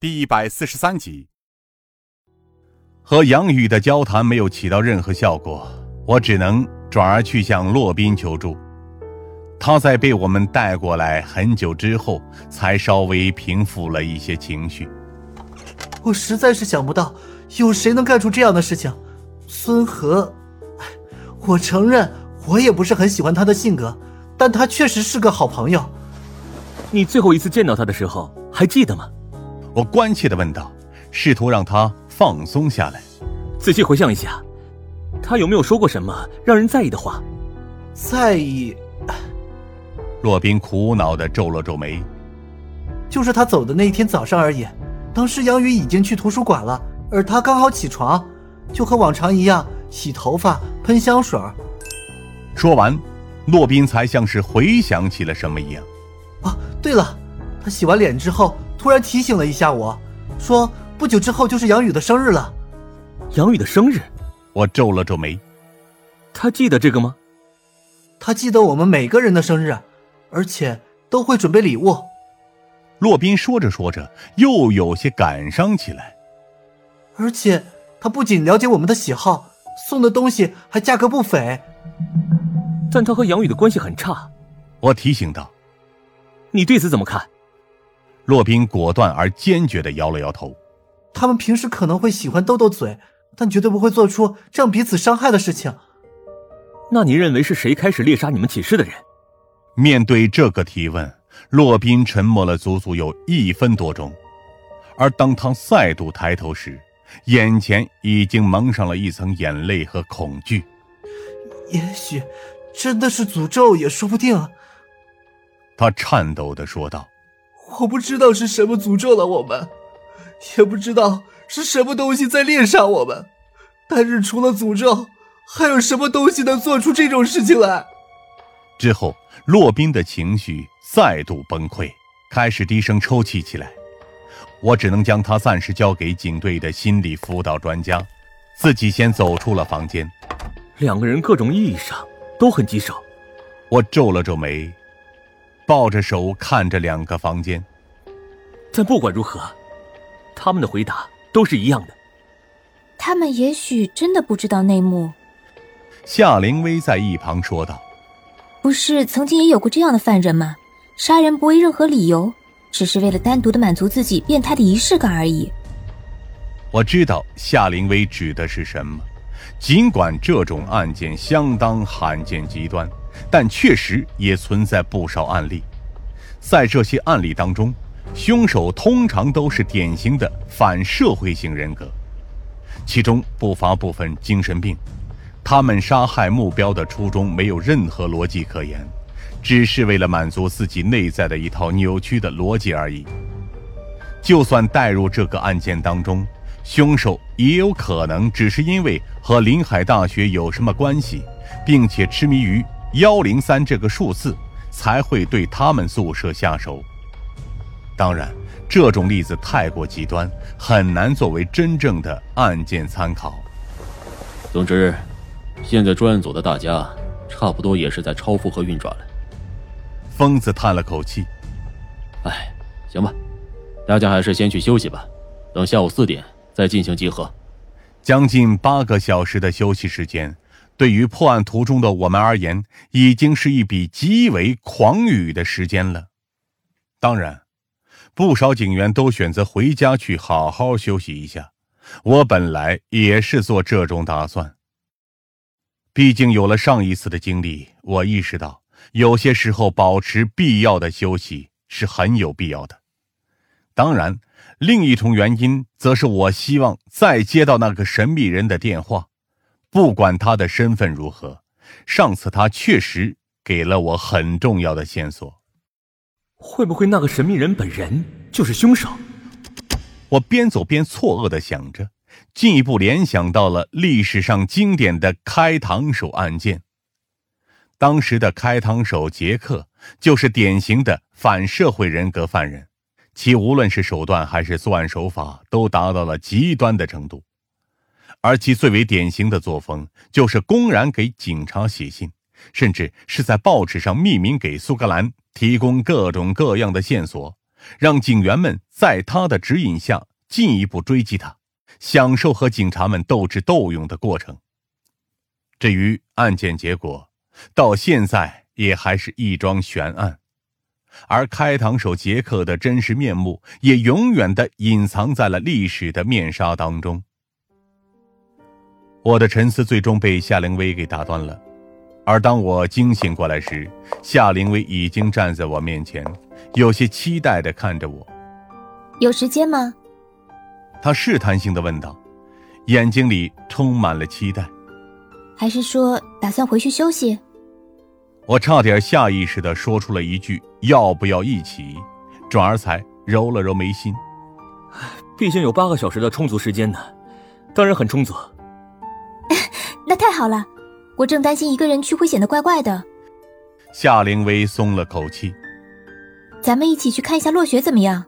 第一百四十三集。和杨宇的交谈没有起到任何效果，我只能转而去向洛宾求助。他在被我们带过来很久之后，才稍微平复了一些情绪。我实在是想不到有谁能干出这样的事情。孙和，我承认我也不是很喜欢他的性格，但他确实是个好朋友。你最后一次见到他的时候还记得吗？我关切的问道，试图让他放松下来。仔细回想一下，他有没有说过什么让人在意的话？在意？洛宾苦恼的皱了皱眉。就是他走的那一天早上而已。当时杨宇已经去图书馆了，而他刚好起床，就和往常一样洗头发、喷香水。说完，洛宾才像是回想起了什么一样。啊，对了，他洗完脸之后突然提醒了一下我，说不久之后就是杨宇的生日了。杨宇的生日，我皱了皱眉。他记得这个吗？他记得我们每个人的生日，而且都会准备礼物。洛宾说着说着，又有些感伤起来。而且他不仅了解我们的喜好，送的东西还价格不菲。但他和杨宇的关系很差，我提醒道。你对此怎么看？洛宾果断而坚决的摇了摇头。他们平时可能会喜欢斗斗嘴，但绝对不会做出这样彼此伤害的事情。那你认为是谁开始猎杀你们寝室的人？面对这个提问，洛宾沉默了足足有一分多钟。而当他再度抬头时，眼前已经蒙上了一层眼泪和恐惧。也许，真的是诅咒也说不定。他颤抖的说道：“我不知道是什么诅咒了我们，也不知道是什么东西在猎杀我们，但是除了诅咒，还有什么东西能做出这种事情来？”之后，洛宾的情绪再度崩溃，开始低声抽泣起来。我只能将他暂时交给警队的心理辅导专家，自己先走出了房间。两个人各种意义上都很棘手。我皱了皱眉。抱着手看着两个房间，但不管如何，他们的回答都是一样的。他们也许真的不知道内幕。夏灵薇在一旁说道：“不是曾经也有过这样的犯人吗？杀人不为任何理由，只是为了单独的满足自己变态的仪式感而已。”我知道夏灵薇指的是什么，尽管这种案件相当罕见极端。但确实也存在不少案例，在这些案例当中，凶手通常都是典型的反社会性人格，其中不乏部分精神病。他们杀害目标的初衷没有任何逻辑可言，只是为了满足自己内在的一套扭曲的逻辑而已。就算带入这个案件当中，凶手也有可能只是因为和临海大学有什么关系，并且痴迷于。幺零三这个数字才会对他们宿舍下手。当然，这种例子太过极端，很难作为真正的案件参考。总之，现在专案组的大家差不多也是在超负荷运转了。疯子叹了口气：“哎，行吧，大家还是先去休息吧，等下午四点再进行集合。”将近八个小时的休息时间。对于破案途中的我们而言，已经是一笔极为狂雨的时间了。当然，不少警员都选择回家去好好休息一下。我本来也是做这种打算。毕竟有了上一次的经历，我意识到有些时候保持必要的休息是很有必要的。当然，另一重原因则是我希望再接到那个神秘人的电话。不管他的身份如何，上次他确实给了我很重要的线索。会不会那个神秘人本人就是凶手？我边走边错愕的想着，进一步联想到了历史上经典的开膛手案件。当时的开膛手杰克就是典型的反社会人格犯人，其无论是手段还是作案手法都达到了极端的程度。而其最为典型的作风，就是公然给警察写信，甚至是在报纸上匿名给苏格兰提供各种各样的线索，让警员们在他的指引下进一步追击他，享受和警察们斗智斗勇的过程。至于案件结果，到现在也还是一桩悬案，而开膛手杰克的真实面目也永远的隐藏在了历史的面纱当中。我的沉思最终被夏灵薇给打断了，而当我惊醒过来时，夏灵薇已经站在我面前，有些期待的看着我。有时间吗？他试探性的问道，眼睛里充满了期待。还是说打算回去休息？我差点下意识的说出了一句“要不要一起”，转而才揉了揉眉心。毕竟有八个小时的充足时间呢，当然很充足。那太好了，我正担心一个人去会显得怪怪的。夏灵薇松了口气。咱们一起去看一下落雪怎么样？